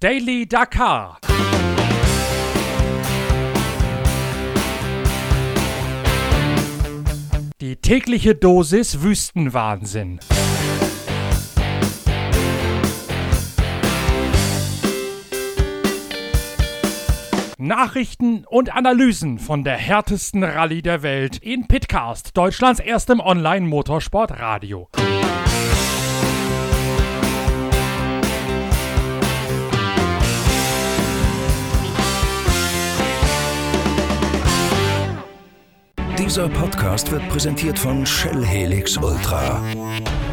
Daily Dakar. Die tägliche Dosis Wüstenwahnsinn. Nachrichten und Analysen von der härtesten Rallye der Welt in Pitcast, Deutschlands erstem Online-Motorsport-Radio. Dieser Podcast wird präsentiert von Shell Helix Ultra.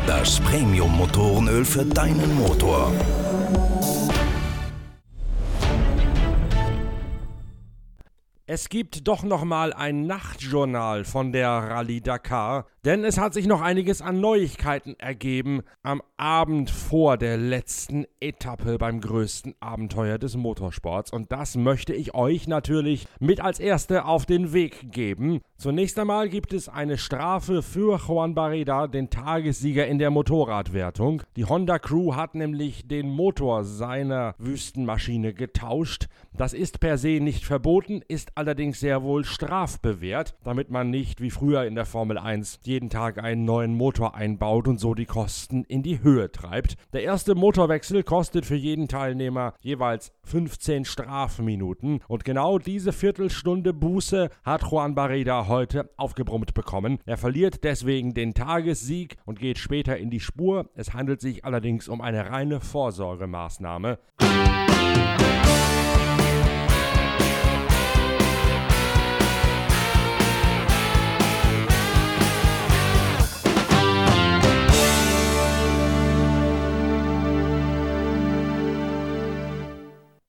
Das Premium-Motorenöl für deinen Motor. Es gibt doch noch mal ein Nachtjournal von der Rallye Dakar, denn es hat sich noch einiges an Neuigkeiten ergeben am Abend vor der letzten Etappe beim größten Abenteuer des Motorsports und das möchte ich euch natürlich mit als erste auf den Weg geben. Zunächst einmal gibt es eine Strafe für Juan Barreda, den Tagessieger in der Motorradwertung. Die Honda Crew hat nämlich den Motor seiner Wüstenmaschine getauscht. Das ist per se nicht verboten, ist allerdings sehr wohl strafbewehrt, damit man nicht wie früher in der Formel 1 jeden Tag einen neuen Motor einbaut und so die Kosten in die Höhe treibt. Der erste Motorwechsel kostet für jeden Teilnehmer jeweils 15 Strafminuten und genau diese Viertelstunde Buße hat Juan Barreda heute aufgebrummt bekommen. Er verliert deswegen den Tagessieg und geht später in die Spur. Es handelt sich allerdings um eine reine Vorsorgemaßnahme.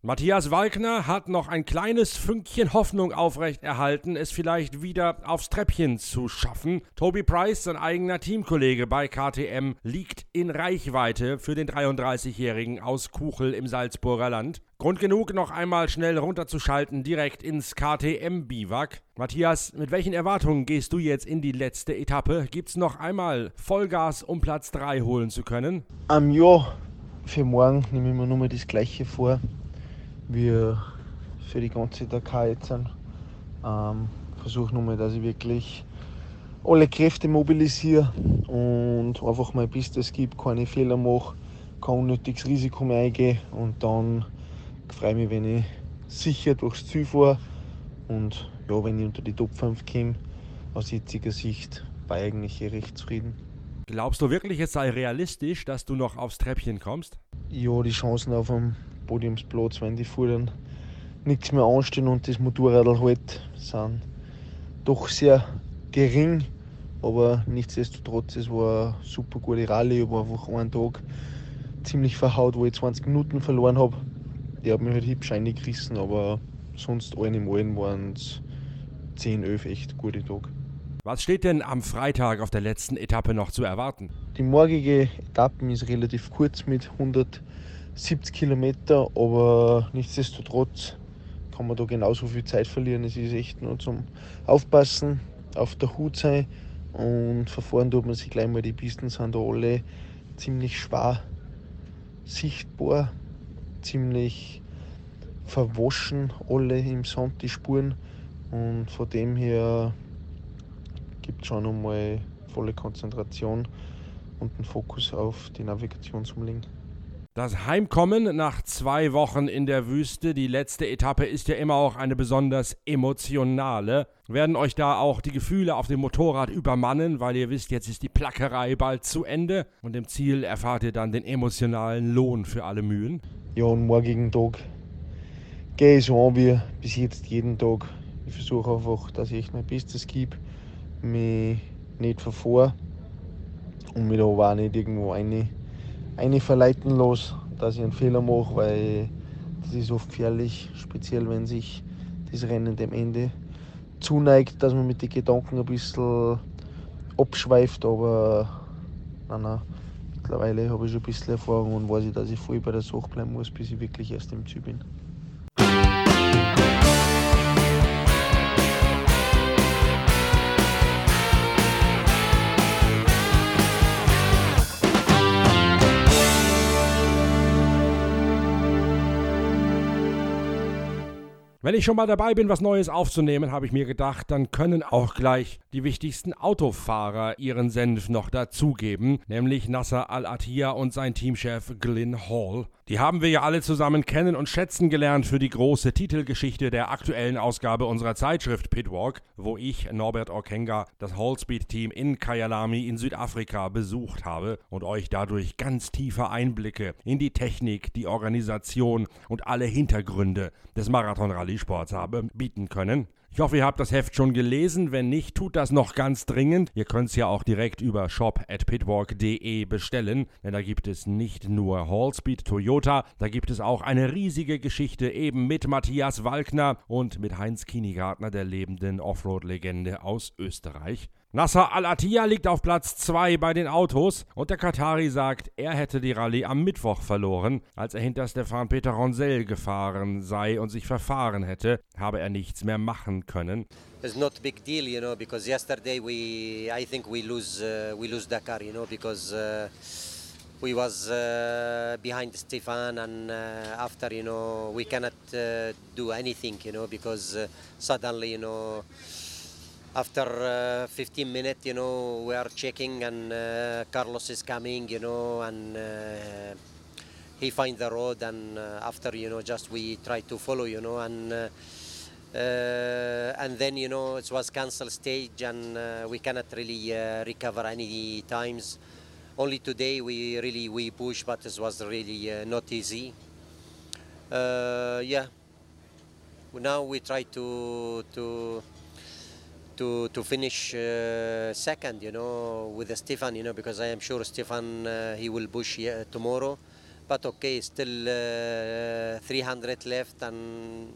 Matthias Walkner hat noch ein kleines Fünkchen Hoffnung aufrechterhalten, es vielleicht wieder aufs Treppchen zu schaffen. Toby Price, sein eigener Teamkollege bei KTM, liegt in Reichweite für den 33-Jährigen aus Kuchel im Salzburger Land. Grund genug, noch einmal schnell runterzuschalten, direkt ins KTM-Biwak. Matthias, mit welchen Erwartungen gehst du jetzt in die letzte Etappe? Gibt's noch einmal Vollgas, um Platz 3 holen zu können? Am Jahr für morgen nehme ich mir nur mal das Gleiche vor wie für die ganze Dakar jetzt sind. Ähm, versuche nochmal, dass ich wirklich alle Kräfte mobilisiere und einfach mein Bestes gibt, keine Fehler mache, kein unnötiges Risiko mehr eingehe und dann freue ich mich, wenn ich sicher durchs Ziel fahre und ja, wenn ich unter die Top 5 komme, aus jetziger Sicht war ich eigentlich recht zufrieden. Glaubst du wirklich, es sei realistisch, dass du noch aufs Treppchen kommst? Ja, die Chancen auf dem Podiumsplatz, wenn die Fuhren nichts mehr anstehen und das Motorrad halt, sind doch sehr gering. Aber nichtsdestotrotz, es war eine super gute Rallye. Ich war einfach einen Tag ziemlich verhaut, wo ich 20 Minuten verloren habe. Die hat mich halt hübsch eingerissen, aber sonst allen im Allen waren es 10, 11 echt gute Tage. Was steht denn am Freitag auf der letzten Etappe noch zu erwarten? Die morgige Etappe ist relativ kurz mit 100 70 Kilometer, aber nichtsdestotrotz kann man da genauso viel Zeit verlieren. Es ist echt nur zum Aufpassen, auf der Hut sein und verfahren tut man sich gleich mal. Die Pisten sind da alle ziemlich schwer sichtbar, ziemlich verwaschen, alle im Sand die Spuren und von dem her gibt es schon einmal volle Konzentration und einen Fokus auf die Navigationsumlegen. Das Heimkommen nach zwei Wochen in der Wüste, die letzte Etappe ist ja immer auch eine besonders emotionale. Werden euch da auch die Gefühle auf dem Motorrad übermannen, weil ihr wisst, jetzt ist die Plackerei bald zu Ende und im Ziel erfahrt ihr dann den emotionalen Lohn für alle Mühen? Ja, und morgigen Tag gehe ich so an wie bis jetzt jeden Tag. Ich versuche einfach, dass ich mein Bestes gebe, mich nicht verfahre und mich da auch nicht irgendwo eine eine verleiten los, dass ich einen Fehler mache, weil das ist oft gefährlich, speziell wenn sich das Rennen dem Ende zuneigt, dass man mit den Gedanken ein bisschen abschweift, aber nein, nein, mittlerweile habe ich schon ein bisschen Erfahrung und weiß ich, dass ich voll bei der Sache bleiben muss, bis ich wirklich erst im Ziel bin. Wenn ich schon mal dabei bin, was Neues aufzunehmen, habe ich mir gedacht, dann können auch gleich die wichtigsten Autofahrer ihren Senf noch dazugeben, nämlich Nasser Al-Attiyah und sein Teamchef Glyn Hall. Die haben wir ja alle zusammen kennen und schätzen gelernt für die große Titelgeschichte der aktuellen Ausgabe unserer Zeitschrift Pitwalk, wo ich, Norbert Orkenga, das Hallspeed-Team in Kyalami in Südafrika besucht habe und euch dadurch ganz tiefe Einblicke in die Technik, die Organisation und alle Hintergründe des Marathon-Rallye-Sports habe bieten können. Ich hoffe, ihr habt das Heft schon gelesen. Wenn nicht, tut das noch ganz dringend. Ihr könnt es ja auch direkt über shop.pitwalk.de bestellen, denn da gibt es nicht nur Hallspeed Toyota, da gibt es auch eine riesige Geschichte eben mit Matthias Walkner und mit Heinz Kienigartner, der lebenden Offroad-Legende aus Österreich. Nasser Al-Attiyah liegt auf Platz 2 bei den Autos und der Katari sagt, er hätte die Rallye am Mittwoch verloren. Als er hinter Stefan Peter Ronsell gefahren sei und sich verfahren hätte, habe er nichts mehr machen können. It's not big deal, you know, because yesterday we, I think we lose, uh, we lose Dakar, you know, because uh, we was uh, behind Stefan and uh, after, you know, we cannot uh, do anything, you know, because uh, suddenly, you know, after uh, 15 minutes, you know, we are checking and uh, Carlos is coming, you know, and uh, he finds the road and uh, after, you know, just we try to follow, you know, and uh, uh, and then, you know, it was cancel stage and we cannot really recover any times. Only today we really we push, but it was really not easy. Yeah. Now we try to to to to finish uh, second, you know, with Stefan, you know, because I am sure Stefan uh, he will push tomorrow. But okay, still uh, 300 left, and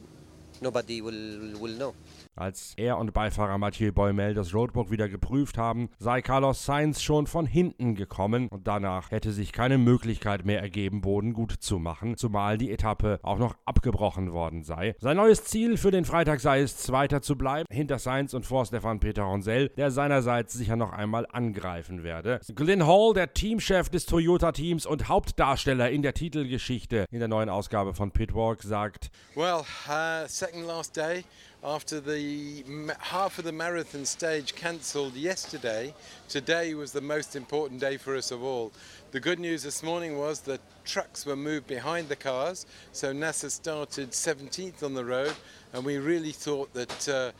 nobody will will know. Als er und Beifahrer Mathieu Boimel das Roadbook wieder geprüft haben, sei Carlos Sainz schon von hinten gekommen und danach hätte sich keine Möglichkeit mehr ergeben, Boden gut zu machen, zumal die Etappe auch noch abgebrochen worden sei. Sein neues Ziel für den Freitag sei es, Zweiter zu bleiben, hinter Sainz und vor Stefan Peter Ronsell, der seinerseits sicher noch einmal angreifen werde. Glyn Hall, der Teamchef des Toyota-Teams und Hauptdarsteller in der Titelgeschichte in der neuen Ausgabe von Pitwalk, sagt: Well, uh, second last day after the half of the marathon stage cancelled yesterday. Today was the most important day for us of all. The good news this morning was that trucks were moved behind the cars, so NASA started 17th on the road, and we really thought that. Uh,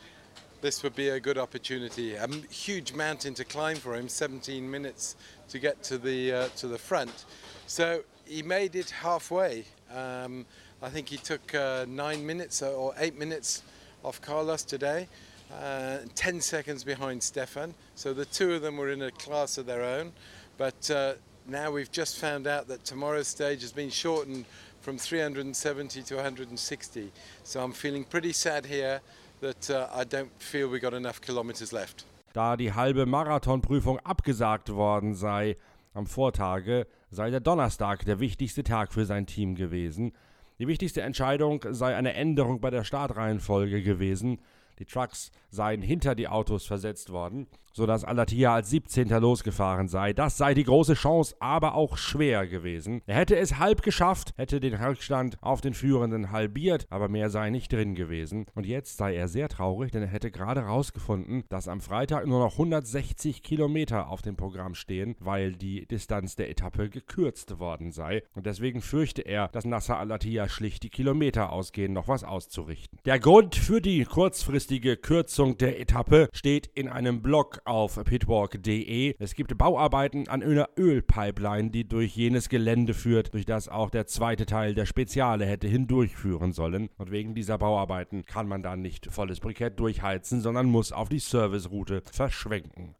this would be a good opportunity. A huge mountain to climb for him, 17 minutes to get to the uh, to the front. So he made it halfway. Um, I think he took uh, nine minutes or eight minutes off Carlos today, uh, 10 seconds behind Stefan. So the two of them were in a class of their own. But uh, now we've just found out that tomorrow's stage has been shortened from 370 to 160. So I'm feeling pretty sad here that uh, I don't feel we got enough kilometers left. Da die halbe Marathonprüfung abgesagt worden sei am Vortage, sei der Donnerstag der wichtigste Tag für sein Team gewesen. Die wichtigste Entscheidung sei eine Änderung bei der Startreihenfolge gewesen. Die Trucks seien hinter die Autos versetzt worden, sodass Alatia als 17. losgefahren sei. Das sei die große Chance, aber auch schwer gewesen. Er hätte es halb geschafft, hätte den Rückstand auf den Führenden halbiert, aber mehr sei nicht drin gewesen. Und jetzt sei er sehr traurig, denn er hätte gerade herausgefunden, dass am Freitag nur noch 160 Kilometer auf dem Programm stehen, weil die Distanz der Etappe gekürzt worden sei. Und deswegen fürchte er, dass Nasser Alatia schlicht die Kilometer ausgehen, noch was auszurichten. Der Grund für die kurzfristige Kürzung der Etappe steht in einem Blog auf pitwalk.de. Es gibt Bauarbeiten an einer Ölpipeline, die durch jenes Gelände führt, durch das auch der zweite Teil der Speziale hätte hindurchführen sollen. Und wegen dieser Bauarbeiten kann man dann nicht volles Brikett durchheizen, sondern muss auf die Serviceroute verschwenken.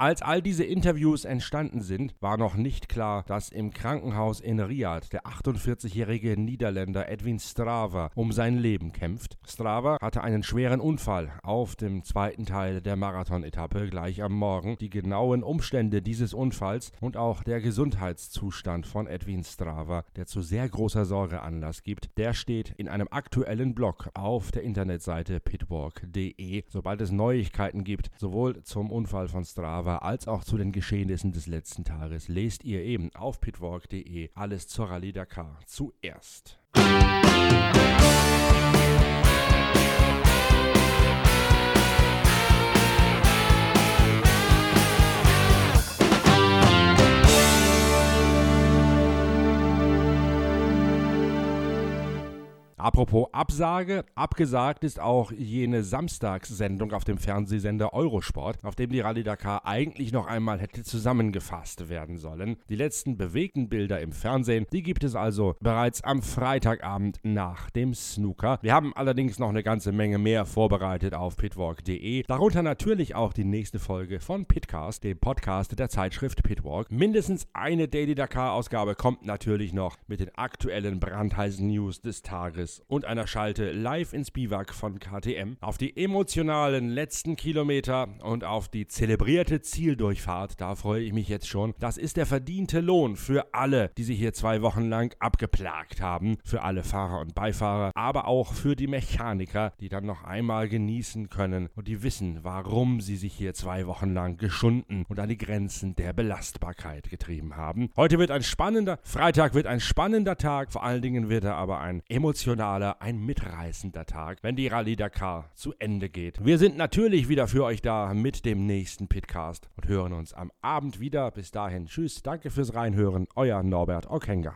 Als all diese Interviews entstanden sind, war noch nicht klar, dass im Krankenhaus in Riyadh der 48-jährige Niederländer Edwin Strava um sein Leben kämpft. Strava hatte einen schweren Unfall auf dem zweiten Teil der Marathon-Etappe gleich am Morgen. Die genauen Umstände dieses Unfalls und auch der Gesundheitszustand von Edwin Strava, der zu sehr großer Sorge Anlass gibt, der steht in einem aktuellen Blog auf der Internetseite pitwalk.de. Sobald es Neuigkeiten gibt, sowohl zum Unfall von Strava als auch zu den Geschehnissen des letzten Tages, lest ihr eben auf pitwalk.de alles zur Rallye Dakar zuerst. Apropos Absage, abgesagt ist auch jene Samstagssendung auf dem Fernsehsender Eurosport, auf dem die Rallye Dakar eigentlich noch einmal hätte zusammengefasst werden sollen. Die letzten bewegten Bilder im Fernsehen, die gibt es also bereits am Freitagabend nach dem Snooker. Wir haben allerdings noch eine ganze Menge mehr vorbereitet auf pitwalk.de, darunter natürlich auch die nächste Folge von Pitcast, dem Podcast der Zeitschrift Pitwalk. Mindestens eine Daily Dakar Ausgabe kommt natürlich noch mit den aktuellen brandheißen News des Tages Und einer Schalte live ins Biwak von KTM auf die emotionalen letzten Kilometer und auf die zelebrierte Zieldurchfahrt. Da freue ich mich jetzt schon. Das ist der verdiente Lohn für alle, die sich hier zwei Wochen lang abgeplagt haben. Für alle Fahrer und Beifahrer, aber auch für die Mechaniker, die dann noch einmal genießen können und die wissen, warum sie sich hier zwei Wochen lang geschunden und an die Grenzen der Belastbarkeit getrieben haben. Heute wird ein spannender, Freitag wird ein spannender Tag, vor allen Dingen wird er aber ein emotionaler emotionaler, ein mitreißender Tag, wenn die Rallye Dakar zu Ende geht. Wir sind natürlich wieder für euch da mit dem nächsten Pitcast und hören uns am Abend wieder. Bis dahin, tschüss, danke fürs Reinhören, euer Norbert Okenga.